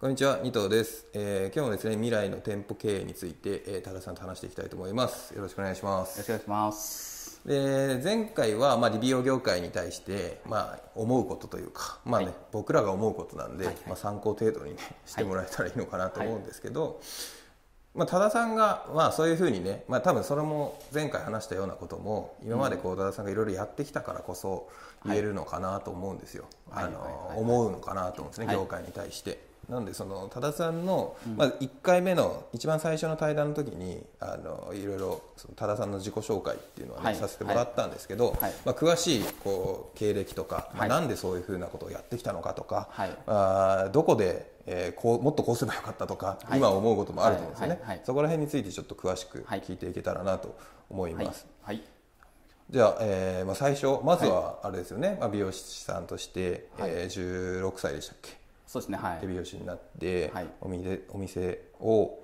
こんにちは、二藤です、えー今日もですね、未来の店舗経営について、えー、多田さんと話していきたいと思います。よろしくお願いします。よろしくお願いします。で前回は、まあ、美容業界に対して、まあ、思うことというか、まあねはい。僕らが思うことなんで、はいはい。まあ、参考程度に、ね、してもらえたらいいのかなと思うんですけど、まあ、多田さんが、まあ、そういうふうにね、まあ、多分それも前回話したようなことも今までこう多田さんがいろいろやってきたからこそ言えるのかなと思うんですよ、はい。あのはいはいはい。思うのかなと思うんですね、はい。業界に対して。なんでその多田さんの、まあ、1回目の一番最初の対談の時にあのいろいろその多田さんの自己紹介っていうのはね、はい。させてもらったんですけど、はい。まあ、詳しいこう経歴とか、まあ、はいなんでそういうふうなことをやってきたのかとか、はい。あーどこで、えーこうもっとこうすればよかったとか、はい。今思うこともあると思うんですよね、そこら辺についてちょっと詳しくはい。聞いていけたらなと思いはいます。。はい。じゃあ、えーまあ、最初まずはあれですよね、まあ、美容師さんとして、えー16歳でしたっけ？そうですね。はい手。美容師になって、はいお店お店を、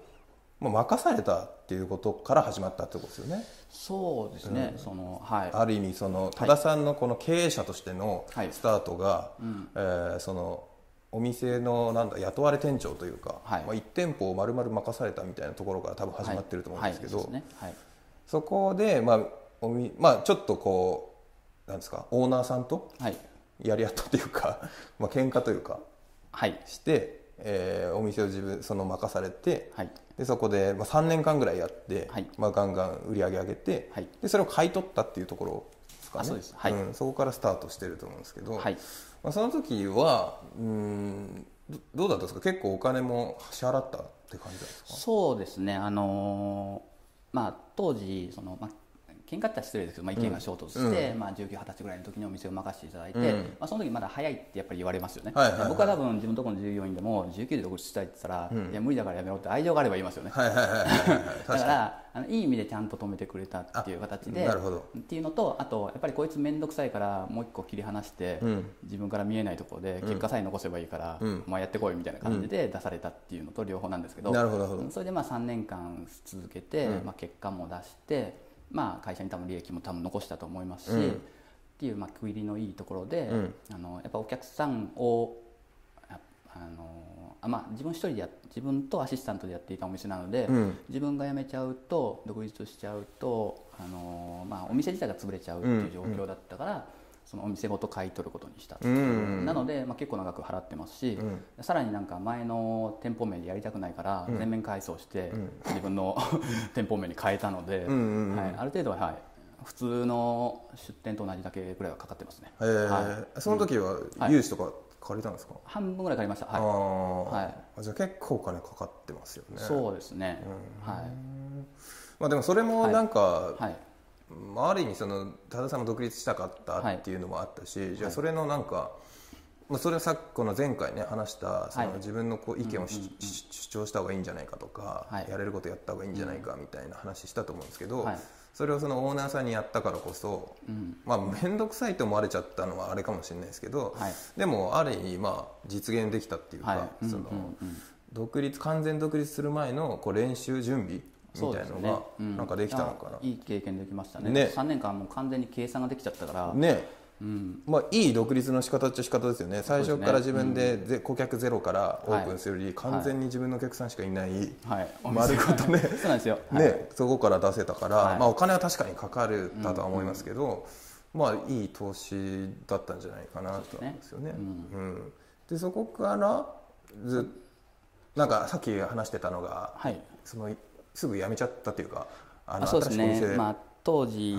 まあ、任されたっていうことから始まったってことですよね。そうですね。そのはい。ある意味その多田さんのこの経営者としてのはいスタートが、えーそのお店のなんだ雇われ店長というか、はいまあ、1店舗を丸々任されたみたいなところから多分始まってると思うんですけど、はいはいそうですね。はい。そこで、まあおみまあ、ちょっとこうなんですかオーナーさんとはい。やり合ったというか、まあ喧嘩というかはい。して、えーお店を自分その任されて、はい。でそこで、まあ、3年間ぐらいやって、はいまあ、ガンガン売り上げ上げて、はいでそれを買い取ったっていうところですかねあそうですはいん、そこからスタートしてると思うんですけど、はい。まあ、その時はうんどどうだったんですか？結構お金も支払ったって感じなんですか？そうですね。あのーまあ当時そのまあ。喧嘩って失礼ですけど、まあ、意見が衝突して、まあ、19、20歳ぐらいの時にお店を任せていただいて、うん。まあ、その時まだ早いってやっぱり言われますよね、はいはいはい。僕は多分自分のところの従業員でも19で独立したいって言ったら、いや無理だからやめろって愛情があれば言いますよね、はいはいはいはい。は いだ確かからあのいい意味でちゃんと止めてくれたっていう形でなるほど。っていうのとあとやっぱりこいつ面倒くさいからもう一個切り離して、うん自分から見えないところで結果さえ残せばいいから、うん。まあ、やってこいみたいな感じで出されたっていうのと両方なんですけど、なるほどなるほど。それでまあ3年間続けて、うん。まあ、結果も出して、まあ、会社に多分利益も多分残したと思いますし、うん。っていうまあ区切りのいいところで、うん。あのやっぱお客さんをああのあまあ、自分一人でや自分とアシスタントでやっていたお店なので、うん。自分が辞めちゃうと独立しちゃうと、あのまあ、お店自体が潰れちゃうっていう状況だったから、そのお店ごと買い取ることにしたなので、まあ、結構長く払ってますし、さらになんか前の店舗名でやりたくないから全面改装して自分の 店舗名に変えたので、んうんうん。はい、ある程度は、はい、普通の出店と同じだけぐらいはかかってますね。えー。はその時ははい。融資とか借りたんですか、半分ぐらい借りました、あはい。ー。はい。あじゃあ結構お金かかってますよね。そうですね、はい。まあ、でもそれもなんか、はい。まあ、ある意味その多田さんも独立したかったっていうのもあったし、じゃあそれのなんか、まあ、それはさっきこの前回ね話したそのはい自分のこう意見を主張した方がいいんじゃないかとか、はい。やれることやった方がいいんじゃないかみたいな話したと思うんですけど、はい。それをそのオーナーさんにやったからこそ、うん。まあ面倒くさいと思われちゃったのはあれかもしれないですけど、はい。でもある意味まあ実現できたっていうか、はいその独立完全独立する前のこう練習準備みたいのがうん。なんかできたのかな。いい経験できましたね。ね。3年間もう完全に計算ができちゃったから、ね。うん、まあ、いい独立の仕方っちゃ仕方ですよね。最初から自分でぜ顧客ゼロからオープンするより完全に自分のお客さんしかいない、はい、丸ごとね。そうなんですよ、はい。ね、そこから出せたから、はい。まあ、お金は確かにかかるだとは思いますけど、まあ、いい投資だったんじゃないかなと思うんですよね。うん。でそこからずなんかさっき話してたのがはい。そのすぐ辞めちゃったっていうかああそうですね。まあ、当時、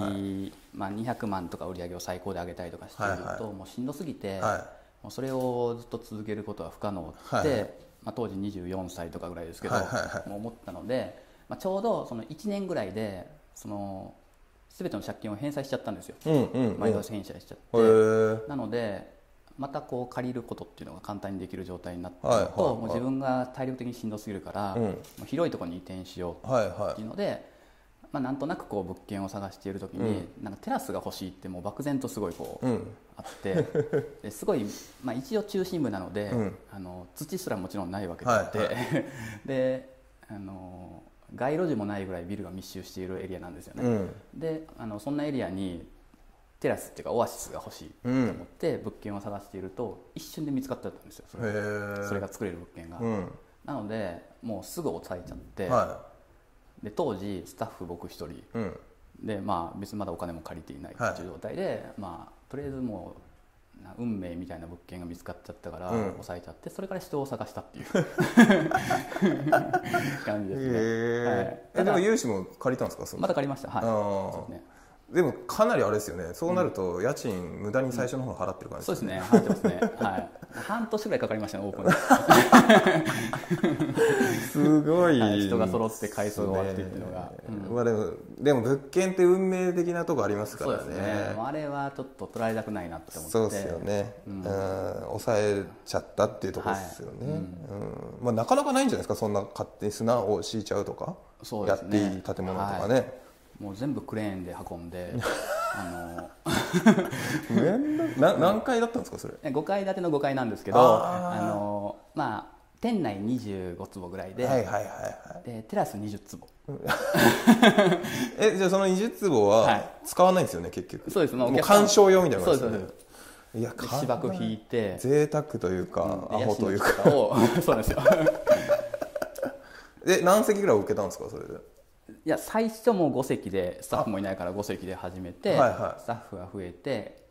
まあ、200万とか売り上げを最高で上げたりとかしていると、はい。はいもうしんどすぎて、はもうそれをずっと続けることは不可能って、はいはい。まあ、当時24歳とかぐらいですけど、はいはいはい。もう思ったので、まあ、ちょうどその1年ぐらいでその全ての借金を返済しちゃったんですよ、い、うんうんうん、毎年返済しちゃって。なのでまたこう借りることっていうのが簡単にできる状態になったはいはいはい。もう自分が体力的にしんどすぎるから、うん。広いところに移転しようはいはっていうので、まあ、なんとなくこう物件を探している時に、なんかテラスが欲しいってもう漠然とすごいこう、い、うん、あって ですごい、まあ、一応中心部なので、うん。あの土すらもちろんないわけであって、はい。であの街路樹もないぐらいビルが密集しているエリアなんですよね。うん、であのそんなエリアにテラスっていうかオアシスが欲しいと思って物件を探していると一瞬で見つかったんですよ。それそれが作れる物件が、うん。なのでもうすぐ抑えちゃって、はで当時スタッフ僕一人。いうん。でまあ別にまだお金も借りていないっていう状態で、まあとりあえずもうな運命みたいな物件が見つかっちゃったからうん。抑えちゃってそれから人を探したっていう。感じですね、へはい。ええでも融資も借りたんですか？そのまた借りました。はい。そうですねでもかなりあれですよね。そうなると家賃無駄に最初の方払ってる感じそうですね。入ってますね。はい。半年ぐらいかかりましたねオープンにすごい、はい。人が揃って改装が終わってっていうのが。ね。まあでもでも物件って運命的なとこありますからね。そうですね。あれはちょっと取られたくないなって思って。そうですよね、うん。抑えちゃったっていうところですよね、はい。うん。まあ、なかなかないんじゃないですか？そんな勝手に砂を敷いちゃうとか、ね。やっていい建物とかね、もう全部クレーンで運んで あ面倒な何階だったんですかそれ？の5階建ての5階なんですけどあのまあ店内25坪ぐらいで,、はいはいはいはい。でテラス20坪。えじゃあその20坪ははい。使わないんですよね、結局。そうです。もう鑑賞用みたいなそうです感じです。よねいやで芝生引いて。贅沢というか、アでホというか。そうなんですよ。え何席ぐらい受けたんですかそれで？いや最初もう5席でスタッフもいないから5席で始めて、はいはい。スタッフが増えて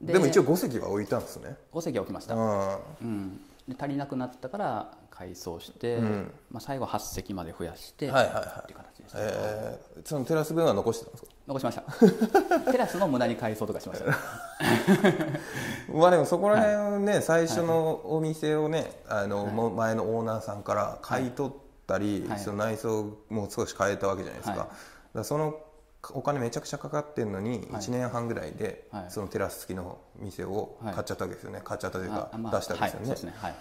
でも一応5席は置いたんですね。5席は置きました、うん。うん、で足りなくなったから改装して、ん。まあ、最後8席まで増やして、はいはいはい。っていう形でした、えー、そのテラス分は残してたんですか？残しました。テラスの無駄に改装とかしました。まあでもそこら辺をね最初のお店をねあの、もう前のオーナーさんから買い取ったり、はい。その内装も少し変えたわけじゃないですか,、はい。だそのお金めちゃくちゃかかってるのに1年半ぐらいで、はい。そのテラス付きの店を買っちゃったわけですよね、買っちゃったというか出したわけですよね,、はい、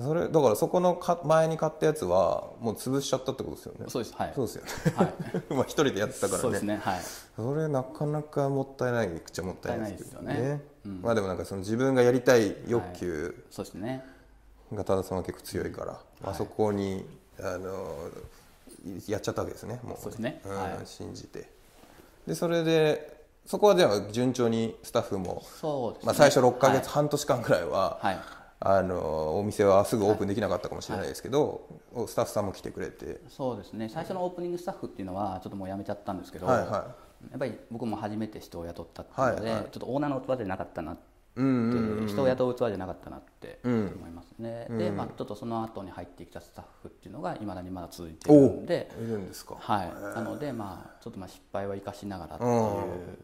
それだからそこのか前に買ったやつはもう潰しちゃったってことですよね。そうです。はい。そうですよね、はい。まあ一人でやってたからね。そうですね。はい。それなかなかもったいないっちゃもったいないですけどね。ですよね。まあでもなんかその自分がやりたい欲求そうですね。が多田さんは結構強いから、まあそこにあのやっちゃったわけですねもう。そうですね。んはい。信じて。でそれでそこはじゃあ順調にスタッフも、そうですね、まあ、最初6か月、はい。半年間くらいは、はい。あのお店はすぐオープンできなかったかもしれないですけど、スタッフさんも来てくれて。そうですね。最初のオープニングスタッフっていうのはちょっともう辞めちゃったんですけど、はいはい。やっぱり僕も初めて人を雇ったっていうので、はいはい。ちょっとオーナーの器じゃなかったなって、うんうんうん人を雇う器じゃなかったなって思うんいますね、で、まあ、ちょっとその後に入ってきたスタッフっていうのがいまだにまだ続いているんで。いるんですか。はい、なのでまあちょっとまあ失敗は生かしながらっていう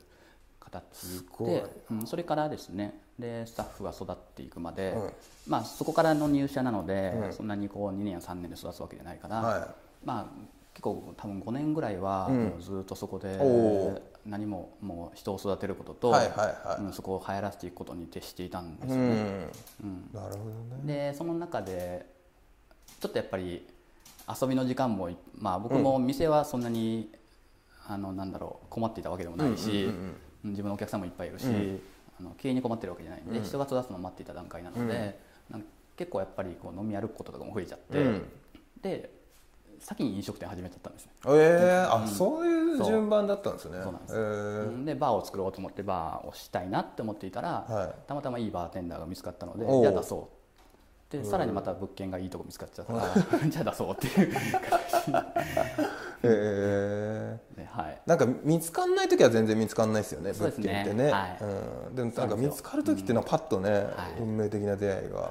形で、うん、それからですねでスタッフが育っていくまで、うん。まあそこからの入社なので、そんなにこう2年や3年で育つわけじゃないから、はまあ結構多分5年ぐらいはずっとそこで何ももう人を育てることと、はいはいはい。うんそこを流行らせていくことに徹していたんでい、すよね。うん、うん。なるほどね。でその中でちょっとやっぱり遊びの時間も、まあ、僕も店はそんなに、あのなんだろう困っていたわけでもないし、うんうんうん自分のお客さんもいっぱいいるし、うん。あの経営に困ってるわけじゃないんで、うん。人が育つのを待っていた段階なので、なんか結構やっぱりこう飲み歩くこととかも増えちゃって、うん。で先に飲食店始めちゃったんですね。えー、あそういう順番だったんですね。そう。なんです。えー。うんでバーを作ろうと思ってバーをしたいなって思っていたら、はい。たまたまいいバーテンダーが見つかったのでじゃあ出そう。でさらにまた物件がいいとこ見つかっちゃったから じゃあ出そうっていうえではい。ー、なんか見つかんない時は全然見つかんないですよね物そうですね。件ってね。はい。うん、でもなんか見つかる時っていうのはパッとね、はい。運命的な出会いが、は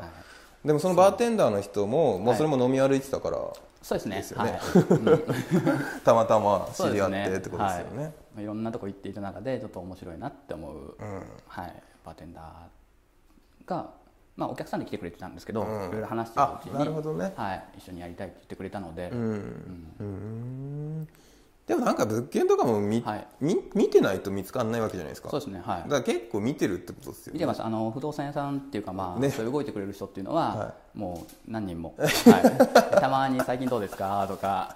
い。でもそのバーテンダーの人ももうそれも飲み歩いてたから、そうですね。ですよね。はい。うん。たまたま知り合ってってことですよね。はい。まあいろんなとこ行っていた中でちょっと面白いなって思う、うんはい、バーテンダーが、まあ、お客さんで来てくれてたんですけど、うん。いろいろ話してるうちにあなるほどね。はい、一緒にやりたいって言ってくれたので、うん。うん。でもなんか物件とかも見,、はい。見見てないと見つかんないわけじゃないですか。そうですね。はい。だから結構見てるってことですよね。見てます。あの不動産屋さんっていうかまあ、ね。そう動いてくれる人っていうのは、はもう何人も、はい、たまに「最近どうですか?」とか。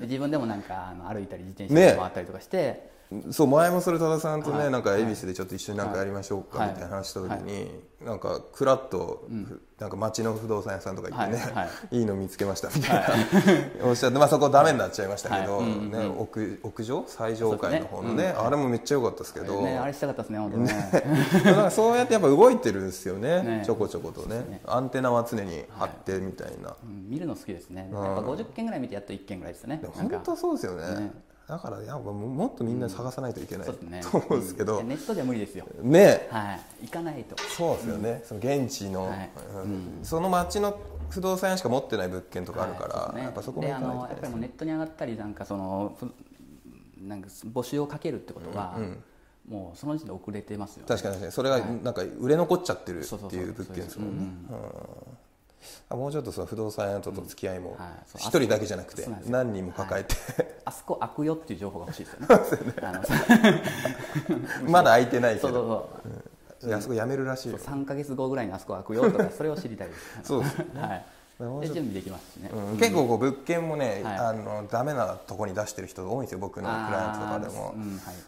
自分でもなんかあの歩いたり自転車で回ったりとかして、そう前もそれ多田さんとね、はい。なんか恵比寿でちょっと一緒になんかやりましょうかはい。みたいな話した時に、なんかクラッと、なんか町の不動産屋さんとか行ってね、はい。はい。い、いの見つけましたみたいな、おっしゃって、まあ、そこダメになっちゃいましたけど、はい。うんね屋屋上？最上階の方のねあれもめっちゃ良かったですけど、ねあれしたかったですね本当にね。なんかそうやってやっぱ動いてるんですよね ね。ちょこちょことね。アンテナは常に張ってみたいな、うん見るの好きですね。やっぱ50件ぐらい見てやっと1件ぐらいですね。本当そうですよね。ねだからやっぱもっとみんな探さないといけない、そうですね。と思うんですけど、うん。ネットでは無理ですよ。ね。はい。行かないと。そうですよね、その現地の、はい。うん。その町の不動産屋しか持ってない物件とかあるから、はいね。やっぱそこもで行かないあのやっぱりもうネットに上がったりなんかそのふなんか募集をかけるってことは、もうその時点で遅れてますよ、ね、確かにそれがなんか売れ残っちゃってるっていう物件ですもんねもうちょっとその不動産屋との付き合いも一人だけじゃなくて何人も抱えて、あそこ開くよっていう情報が欲しいですよね。まだ空いてないけそうそうどそう。いやあそこ辞めるらしいよ。3か月後ぐらいにあそこ開くよとかそれを知りたいです。そうですよはい。で準備できますしね、うん結構こう物件もね、はい。あのダメなとこに出してる人が多いんですよ僕のクライアントとかでも。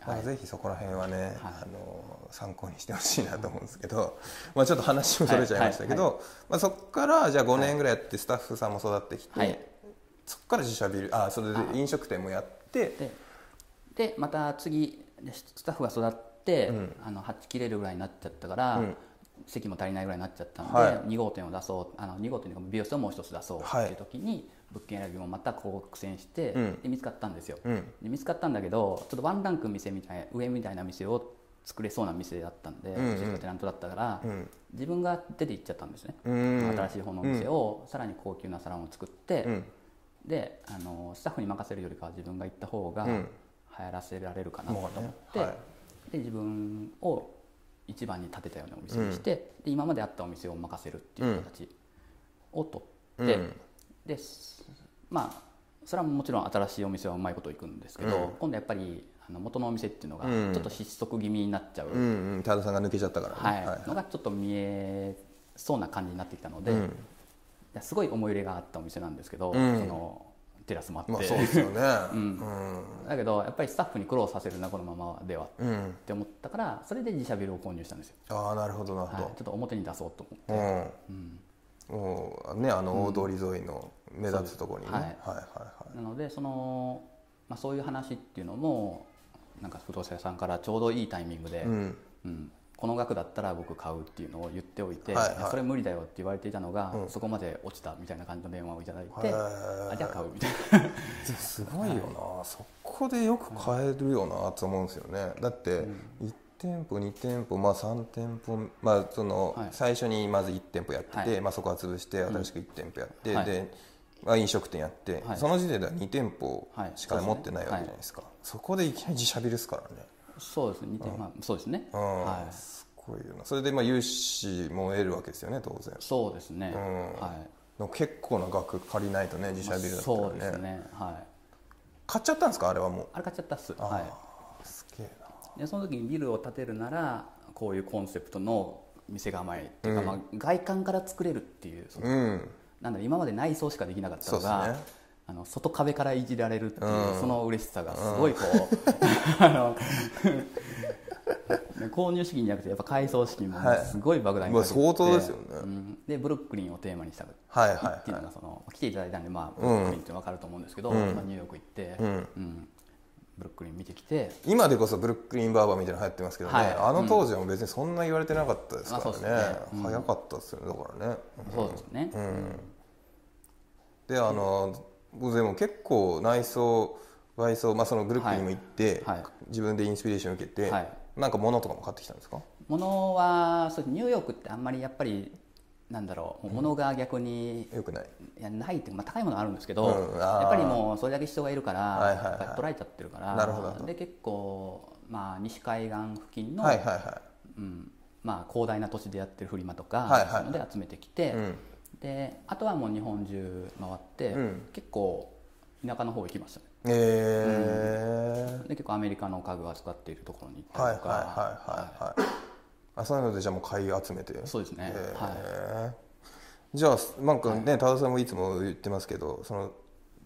はいぜひそこら辺はね、はい。あの参考にしてほしいなと思うんですけど、まあ、ちょっと話もそれちゃいましたけど、はいまあ、そこからじゃあ5年ぐらいやってスタッフさんも育ってきて、はい。そこから自社ビルあそれで飲食店もやってででまた次スタッフが育って、あの8切れるぐらいになっちゃったから、席も足りないぐらいになっちゃったので、はい。2号店を出そうあの2号店の美容室をもう一つ出そうっていう時に、物件選びもまたこう苦戦して、うん。で見つかったんですよ、うん。で見つかったんだけどちょっとワンランク店みたい上みたいな店を作れそうな店だったんで、んうん。うちのテナントだったから、ん。自分が出て行っちゃったんですね、うん。新しい方のお店を、さらに高級なサロンを作って、うん。であのスタッフに任せるよりかは自分が行った方がうん。流行らせられるかなと思って、ね。はい。で自分を一番に立てたようなお店にして、で今まであったお店を任せるっていう形を取って、うん。ですまあそれはもちろん新しいお店はうまいこといくんですけど、今度やっぱりあの元のお店っていうのがうん。ちょっと失速気味になっちゃう、うん。うん。多田さんが抜けちゃったからね、はい。のがちょっと見えそうな感じになってきたので、すごい思い入れがあったお店なんですけど、うん。そのテラスもあって、まあそうですよね。ん。だけどやっぱりスタッフに苦労させるなこのままではって思ったからそれで自社ビルを購入したんですよ、ああなるほどな。るはい、ちょほっと表に出そうと思って、ど、うん。もうねあの大通り沿いの目立つところにね、はいはいはい。なのでその、まあ、そういう話っていうのもなんか不動産屋さんからちょうどいいタイミングで、うん。うんこの額だったら僕買うっていうのを言っておいて、はいはい。それ無理だよって言われていたのが、そこまで落ちたみたいな感じの電話をいただいて、あじゃあ買うみたいな。すごいよな、そこでよく買えるよなと思うんですよね。だって1店舗2店舗まあ3店舗まあそのはい。最初にまず1店舗やってて、はい。まあ、そこは潰して新しく1店舗やって、はい。で、まあ、飲食店やって、はい。その時点では2店舗はい。しか持ってないわけじゃないですか、そこでいきなり自社ビルですからねそうですね似て、まあ、そうですね、うん、はい、すごいよな。それでまあ融資も得るわけですよね当然。そうですね、ん。はい。の結構な額借りないとね自社ビルだったらね,、そうですねはい。買っちゃったんですか？あれはもう。あれ買っちゃったっす。あはーすげえな。いでその時にビルを建てるならこういうコンセプトの店構えっていうか、まあ、外観から作れるっていうそのうん。なんだ今まで内装しかできなかったのが、そうですねあの外壁からいじられるっていう、うん。その嬉しさがすごいこう、あの購入資金じゃなくてやっぱ改装資金もはい。すごい莫大にまあかけて相当ですよね。うん。でブルックリンをテーマにしたっはいはいはい。ていうのがその来ていただいたんで、まあ、ブルックリンって分かると思うんですけど、まあ、ニューヨーク行って、うん。ブルックリン見てきて今でこそブルックリンバーバーみたいなの流行ってますけどね、はい。あの当時は別にそんな言われてなかったですからね,、うですね。早かったですよねだからね、そうですね、であの僕でも結構内装外装、まあ、そのブルックリンも行って、はいはい。自分でインスピレーション受けて、はい。なんか物とかも買ってきたんですか？物はそうニューヨークってあんまりやっぱりなんだろう物が逆によくない。いやないっていうか、まあ、高いものはあるんですけど、うんやっぱりもうそれだけ人がいるから、はいはいはい。やっぱり捉えちゃってるからなるほど。で結構、まあ、西海岸付近の、はいはいはうんまあ、広大な土地でやってるフリマとか、はいはいので集めてきて、うんであとはもう日本中回って、うん。結構田舎の方行きましたね。いえで結構アメリカの家具を扱っているところに行ー、はいったりとか、はいはいはいはいあそういうのでじゃあもう買い集めて。そうですね、へー。はい。じゃあなんかね多田さんもいつも言ってますけどその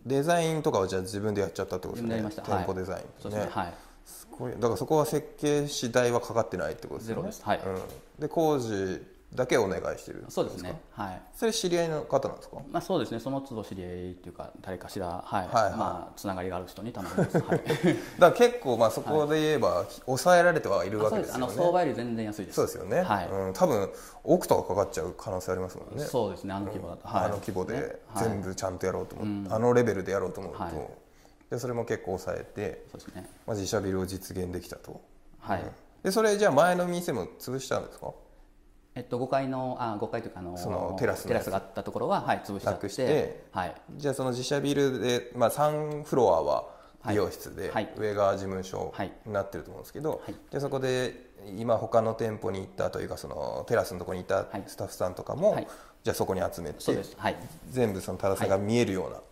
デザインとかはじゃあ自分でやっちゃったってことですね。自分でやりました。店舗デザインそうですね。はい。すごい。だからそこは設計士代はかかってないってことですよね。ゼロです。はい。うん、で工事だけお願いしてるそうですね。はい。それ知り合いの方なんですか？まあそうですね。その都度知り合いっていうか誰かしらはい、はいはい。まあつながりがある人に頼みます、はい、だから結構まあそこで言えば抑えられてはいるわけでよね。です。すあの相場より全然安いです。そうですよね、はい。うん、多分億とかかかっちゃう可能性ありますもんね。そうですね。あの規模だと、はい。あの規模でね。はい。全部ちゃんとやろうと思って、あのレベルでやろうと思うと、はい。でそれも結構抑えて、そうですね。まあ、自社ビルを実現できたと。はい、でそれじゃあ前の店も潰したんですか？えっと5階のあ5階というかあのそのテラスのテラスがあったところははい潰しちゃってして。はい。じゃあその自社ビルで、まあ、3フロアは美容室で、はい。上が事務所はい。になってると思うんですけど、はい。でそこで今他の店舗に行ったというかそのテラスのところにいたはい。スタッフさんとかも、はい。じゃあそこに集めてはい。全部その多田さんが見えるようなはい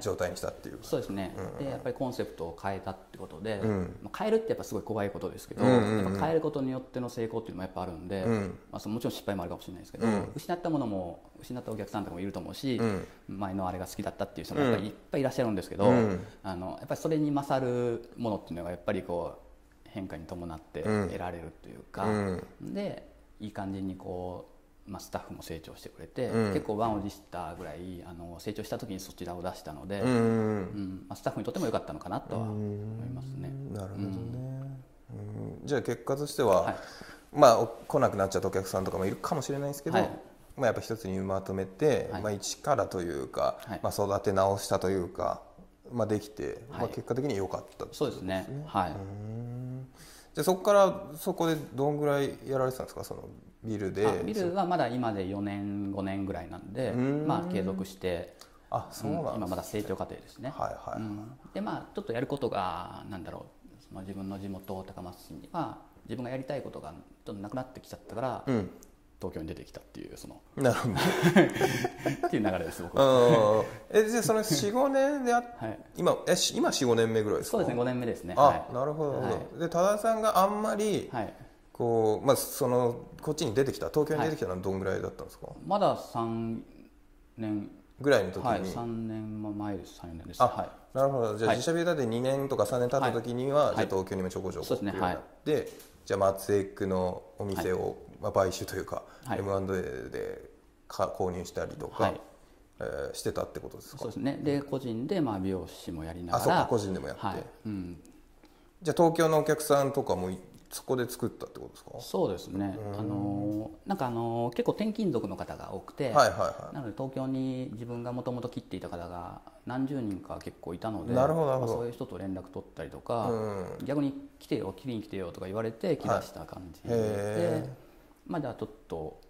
状態にしたっていう、そうですね、でやっぱりコンセプトを変えたってことで、ん。まあ変えるってやっぱすごい怖いことですけど、うんうんうんやっぱ変えることによっての成功っていうのもやっぱあるんで、ん。まあ、そのもちろん失敗もあるかもしれないですけど、うん。失ったものも失ったお客さんとかもいると思うし、うん。前のあれが好きだったっていう人もやっぱりいっぱいいらっしゃるんですけど、うん。あのやっぱりそれに勝るものっていうのがやっぱりこう変化に伴ってうん。得られるというか、うん。でいい感じにこう。まあ、スタッフも成長してくれて、うん。結構満を持したぐらいあの成長した時にそちらを出したので、うんうんうん。まあ、スタッフにとっても良かったのかなとは思いますね。なるほどね、うん。じゃあ結果としては、はい。まあお来なくなっちゃったお客さんとかもいるかもしれないですけど、はい。まあ、やっぱ一つにまとめて、はい。まあ、一からというか、はい。まあ、育て直したというか、まあ、できて、まあ、はい。結果的に良かったってそうですね。はい。じゃあそこからそこでどんぐらいやられてたんですか？そのビルであビルはまだ今で4年5年ぐらいなんで、んまあ継続して、あそうなんです、今まだ成長過程ですね。はいはい、うんでまあちょっとやることがなんだろう、その自分の地元高松市には自分がやりたいことがちょっとなくなってきちゃったから、うん東京に出てきたっていうそのなるほど っていう流れです僕は。うんえじゃあその45年であ はい。今えし今45年目ぐらいですか？そうですね5年目ですね。あ、はなるほどなるほど、はいで多田さんがあんまりい。はい。こうまあそのこっちに出てきた東京に出てきたのはどんぐらいだったんですか、まだ3年。ぐらいの時に、はい3年前です3年です。あはい。なるほど。じゃあはい。自社ビルだって2年とか3年経った時には、い。じゃあ東京にもちょこちょこっていうって、じゃあ松江区のお店を、まあ、買収というか、はい。M&A でか購入したりとか、はい。えーしてたってことですか？そうですね。で個人でまあ美容師もやりながら。あそうか個人でもやって、はい。うん。じゃあ東京のお客さんとかもいそこで作ったってことですか？そうですね。あのーなんかあのー結構転勤族の方が多くて、はいはいはなので東京に自分がもともと切っていた方が何十人か結構いたので、なるほどなるほど。まあそういう人と連絡取ったりとか、うん。逆に来てよ切りに来てよとか言われて来だした感じで、へまあじゃあちょっと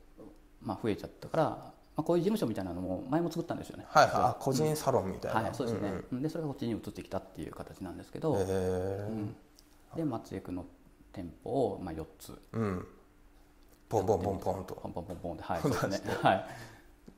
まあ増えちゃったから、まあこういう事務所みたいなのも前も作ったんですよね。いはい。は。いあ個人サロンみたいな、はい、そうですね。でそれがこっちに移ってきたっていう形なんですけど、へえで松江区の店舗をまあ4つ。うん。ポンポンポンポンと。ポンポンポンポンで、はい、そうですね。はい。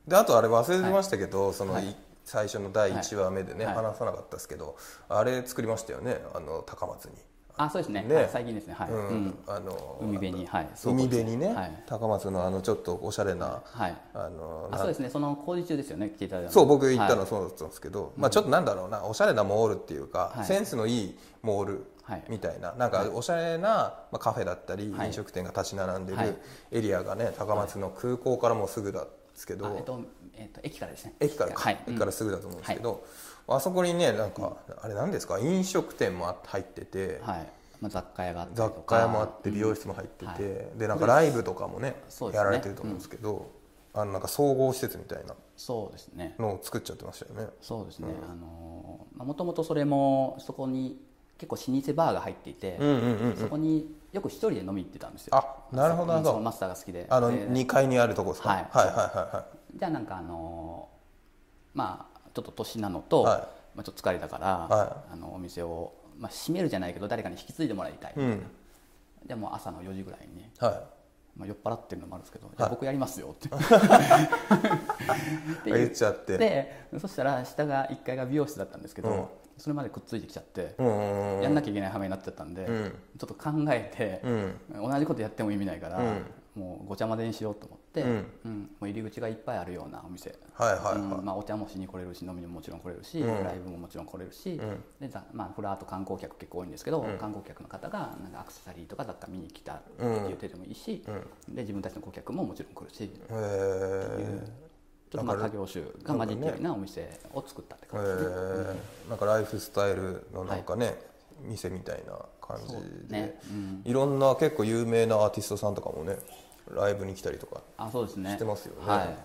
であとあれ忘れてましたけど、その、はい。い最初の第1話目でね、はい。話さなかったですけどあれ作りましたよね。あの高松に、あ、そうですね。ねはい最近ですね。はい。うんうんあの海辺に、はい。海辺にね、はい。高松のあのちょっとおしゃれな、はい。あのあ、そうですね。その工事中ですよね。来ていたそう僕行ったのはいそうだったんですけど、まあ、ちょっとなんだろうなおしゃれなモールっていうか、はいセンスのいいモールはいみたいななんかおしゃれな、まあ、カフェだったり、はい飲食店が立ち並んでるはいエリアがね高松の空港からもうすぐなんですけど、あえっと、えっと、駅からですね。駅からか、はい。駅からすぐだと思うんですけど、あそこにねなんか、あれなんですか？飲食店もあ入ってて、はい。まあ、雑貨屋があったり雑。貨屋もあって美容室も入ってて、はいでなんかライブとかもねねやられてると思うんですけど、あのなんか総合施設みたいなそうですね。のを作っちゃってましたよね。そうですね。あのー、まあ、もともとそれも、そこに。結構老舗バーが入っていて、そこによく一人で飲みに行ってたんですよ。あなるほどなるほど。マスターが好きで。あので2階にあるとこですか、はい。はいはいはじゃあなんかあのーまあちょっと年なのと、はい。まあ、ちょっと疲れたから、はあのお店を、まあ、閉めるじゃないけど誰かに引き継いでもらいたい、いうん。でもう朝の4時ぐらいに、はまあ、酔っ払ってるのもあるんですけど、じゃあ僕やりますよって。い言っちゃって。でそしたら下が1階が美容室だったんですけど、それまでくっついてきちゃって、やんなきゃいけない羽目になっちゃったんで、ん。ちょっと考えて、うん。同じことやっても意味ないから、うん。もうごちゃ混ぜにしようと思って。って、うん。もう入り口がいっぱいあるようなお店、はいはいはい、うん。まあ、お茶もしに来れるし飲みにももちろん来れるし、ライブももちろん来れるし、でざまあ、フラーと観光客結構多いんですけど、観光客の方がなんかアクセサリーとか雑貨見に来たって言っててもいいし、で自分たちの顧客ももちろん来るし、へえちょっとまあ家業種が混じってるなお店を作ったってえ感じ。ですね。ー。なんかライフスタイルのなんかね、店みたいな感じで、ね。うん。いろんな結構有名なアーティストさんとかもねライブに来たりとかあそうですね。してますよね、はい。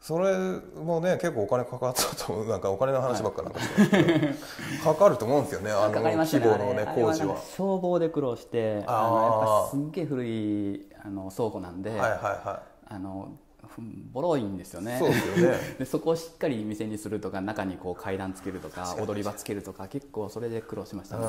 それもね結構お金かかったと思う。なんかお金の話ばっかなんかしてますけど。かかると思うんですよねあの規模のね工事は。消防で苦労してあのやっぱすっげえ古いあの倉庫なんで、はいはいはあのふボロいんですよね。そうですよね。でそこをしっかり店にするとか中にこう階段つけるとか踊り場つけるとか結構それで苦労しましたいね。う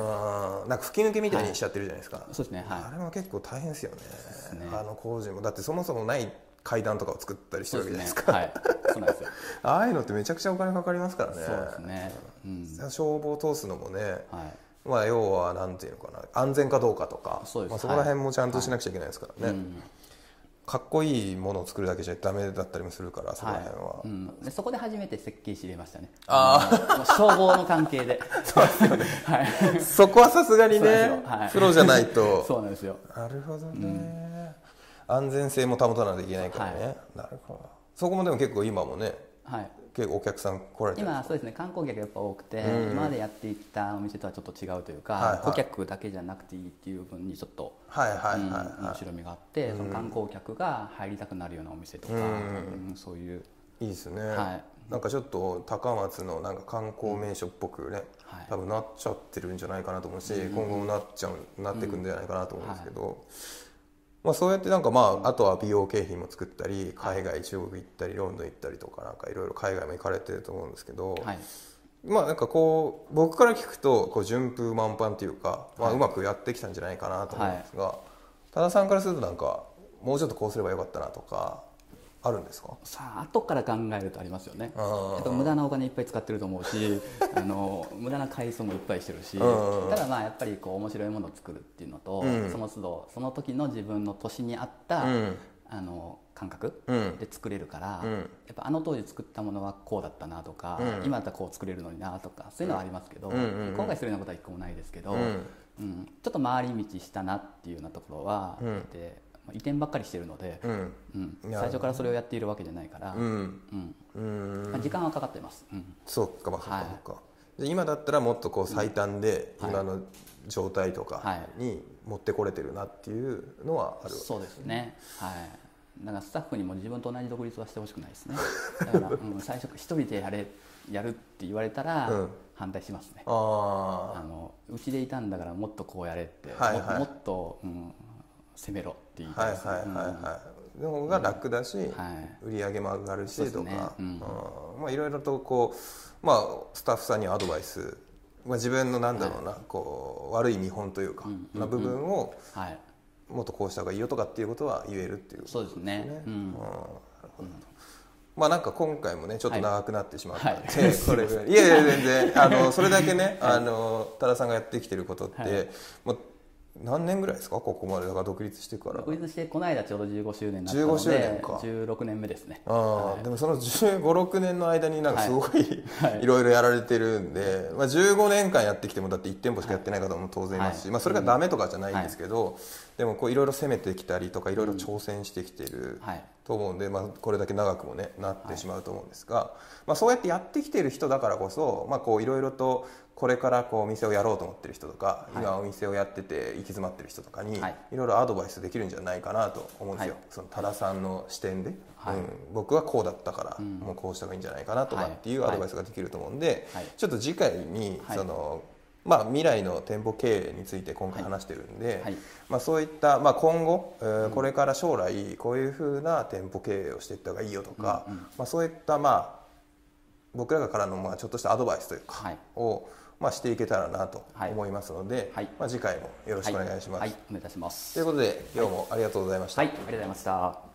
んなんか吹き抜けみたいにしちゃってるじゃないですか、そうですねはい。あれも結構大変ですよね。ね。あの工事もだってそもそもない階段とかを作ったりしてるわけじゃないですか。はい。そうなんですよ。ああいうのってめちゃくちゃお金かかりますからね。そうですね。うん。消防通すのもねはい。まあ要はなんていうのかな安全かどうかとかそうです。まあ、そこら辺もちゃんとしなくちゃいけないですからね、うんかっこいいものを作るだけじゃダメだったりもするからそこら辺は、うん、でそこで初めて設計士入れましたね。ああの消防の関係で。そうですよね。はい。そこはさすがにねよ。はい。プロじゃないと。そうなんですよ。なるほどね、安全性も保たないといけないからね、なるほど。そこもでも結構今もねはい結構お客さん来られてる今そうですね観光客やっぱ多くて、今までやっていたお店とはちょっと違うというか、はいはい。顧客だけじゃなくていいっていう分にちょっと、はいはいはいうんはい、面白みがあって、その観光客が入りたくなるようなお店とか、うん。そういう。いいですね、はい。なんかちょっと高松のなんか観光名所っぽくね、はい。多分なっちゃってるんじゃないかなと思うし、今後もなっちゃうなっていくんじゃないかなと思うんですけど、まあ、そうやってなんかまああとは美容景品も作ったり海外中国行ったりロンドン行ったりとかなんかいろいろ海外も行かれてると思うんですけど、はい。まあなんかこう僕から聞くとこう順風満帆っていうか、まあ、うまくやってきたんじゃないかなと思うんですが、多田さんからするとなんかもうちょっとこうすればよかったなとかあるんですか？さあ後から考えるとありますよね。やっぱ無駄なお金いっぱい使ってると思うし あの無駄な改装もいっぱいしてるしうんただまあやっぱりこう面白いものを作るっていうのと、うん。その都度その時の自分の年に合った、うん。あの感覚うん。で作れるから、うん。やっぱあの当時作ったものはこうだったなとか、うん。今だったらこう作れるのになとかそういうのはありますけど、うんうんうん。後悔するようなことは一個もないですけど、うん。うん。ちょっと回り道したなっていうようなところは、うん。でまあ移転ばっかりしてるので、うん。最初からそれをやっているわけじゃないから、うん。うん。うん。まあ、時間はかかってます、うん。そうかまあそうか。はい。そうか、で今だったらもっとこう最短ではい。今の状態とかはい。に持ってこれてるなっていうのはある、そうですね。はい。だからスタッフにも自分と同じ独立はしてほしくないですね。だから、うん、最初一人でやれやるって言われたらうん。反対しますね、ああのうちでいたんだからもっとこうやれって、はいはい。もっともっと、うん、攻めろって言いいですね。はいはいはいの方が楽だし、はい。売り上げも上がるしとそうですね。か。うん。うん。まあいろいろとこうまあスタッフさんにアドバイス。まあ、自分のなんだろうな、こう悪い見本というか、うん。な部分をはい。もっとこうした方がいいよとかっていうことは言えるっていうことそうですね。うん。まあなんか今回もねちょっと長くなってしまったんで、はい。これぐらい。いやいや全然。あのそれだけね、あの多田さんがやってきてることって、はい。まあ、何年ぐらいですか？ここまでだから独立してから。独立してこの間ちょうど15周年になったの15周で年か。16年目ですね。ああでもその1 5 6年の間になんかすごい、はい。い、ろいろやられてるんで、まあ、15年間やってきてもだって1店舗しかやってない方も当然いますし、はい。まあ、それがダメとかじゃないんですけど、でもこういろいろ攻めてきたりとかいろいろ挑戦してきてるはい。と思うんで、まあ、これだけ長くもねなってしまうと思うんですが、まあ、そうやってやってきてる人だからこそ、まあ、こういろいろとこれからこうお店をやろうと思ってる人とか、はい。今お店をやってて行き詰まってる人とかに、はい。いろいろアドバイスできるんじゃないかなと思うんですよ、はい。その多田さんの視点で、はい。うん、僕はこうだったから、もうこうした方がいいんじゃないかなとかっていうはい。アドバイスができると思うんで、はい。ちょっと次回にはい。その、まあ、未来の店舗経営について今回話してるんで、はい。まあ、そういった、まあ、今後、えーこれから将来こういうふうな店舗経営をしていった方がいいよとか、まあ、そういった、まあ、僕らからのまあちょっとしたアドバイスというか、はい。を、まあ、していけたらなとはい。思いますので、はい。まあ、次回もよろしくお願いします。はい、はい、お願いいたします。ということで今日もありがとうございました。はい。ありがとうございました